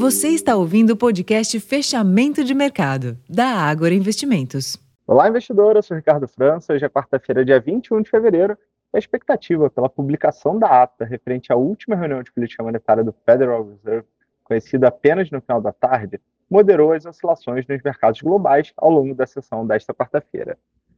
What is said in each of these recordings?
Você está ouvindo o podcast Fechamento de Mercado, da Ágora Investimentos. Olá, investidor. Eu sou Ricardo França. Hoje é quarta-feira, dia 21 de fevereiro. A expectativa pela publicação da ata referente à última reunião de política monetária do Federal Reserve, conhecida apenas no final da tarde, moderou as oscilações nos mercados globais ao longo da sessão desta quarta-feira.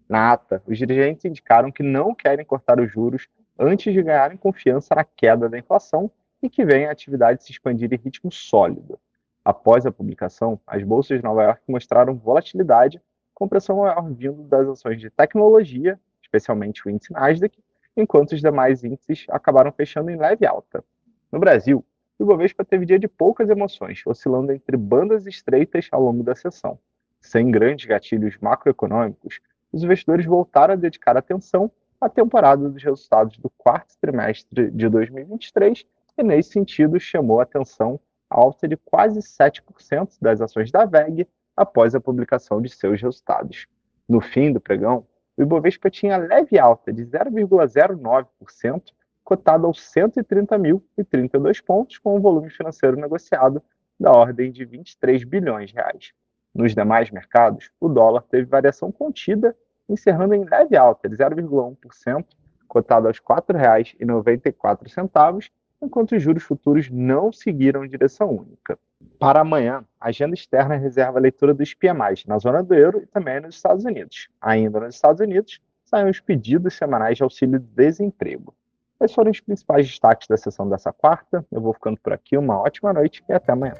Na ata, os dirigentes indicaram que não querem cortar os juros antes de ganharem confiança na queda da inflação e que vem a atividade se expandir em ritmo sólido. Após a publicação, as bolsas de Nova York mostraram volatilidade, com pressão maior vindo das ações de tecnologia, especialmente o índice Nasdaq, enquanto os demais índices acabaram fechando em leve alta. No Brasil, o Ibovespa teve dia de poucas emoções, oscilando entre bandas estreitas ao longo da sessão. Sem grandes gatilhos macroeconômicos, os investidores voltaram a dedicar atenção à temporada dos resultados do quarto trimestre de 2023 e, nesse sentido, chamou a atenção a alta de quase 7% das ações da VEG após a publicação de seus resultados. No fim do pregão, o Ibovespa tinha leve alta de 0,09%, cotado aos 130.032 pontos, com um volume financeiro negociado da ordem de 23 bilhões de reais. Nos demais mercados, o dólar teve variação contida, encerrando em leve alta de 0,1%, cotado aos R$ 4,94, enquanto os juros futuros não seguiram direção única. Para amanhã, a agenda externa reserva a leitura dos PMIs na zona do euro e também nos Estados Unidos. Ainda nos Estados Unidos, saem os pedidos semanais de auxílio de desemprego. Esses foram os principais destaques da sessão dessa quarta. Eu vou ficando por aqui. Uma ótima noite e até amanhã.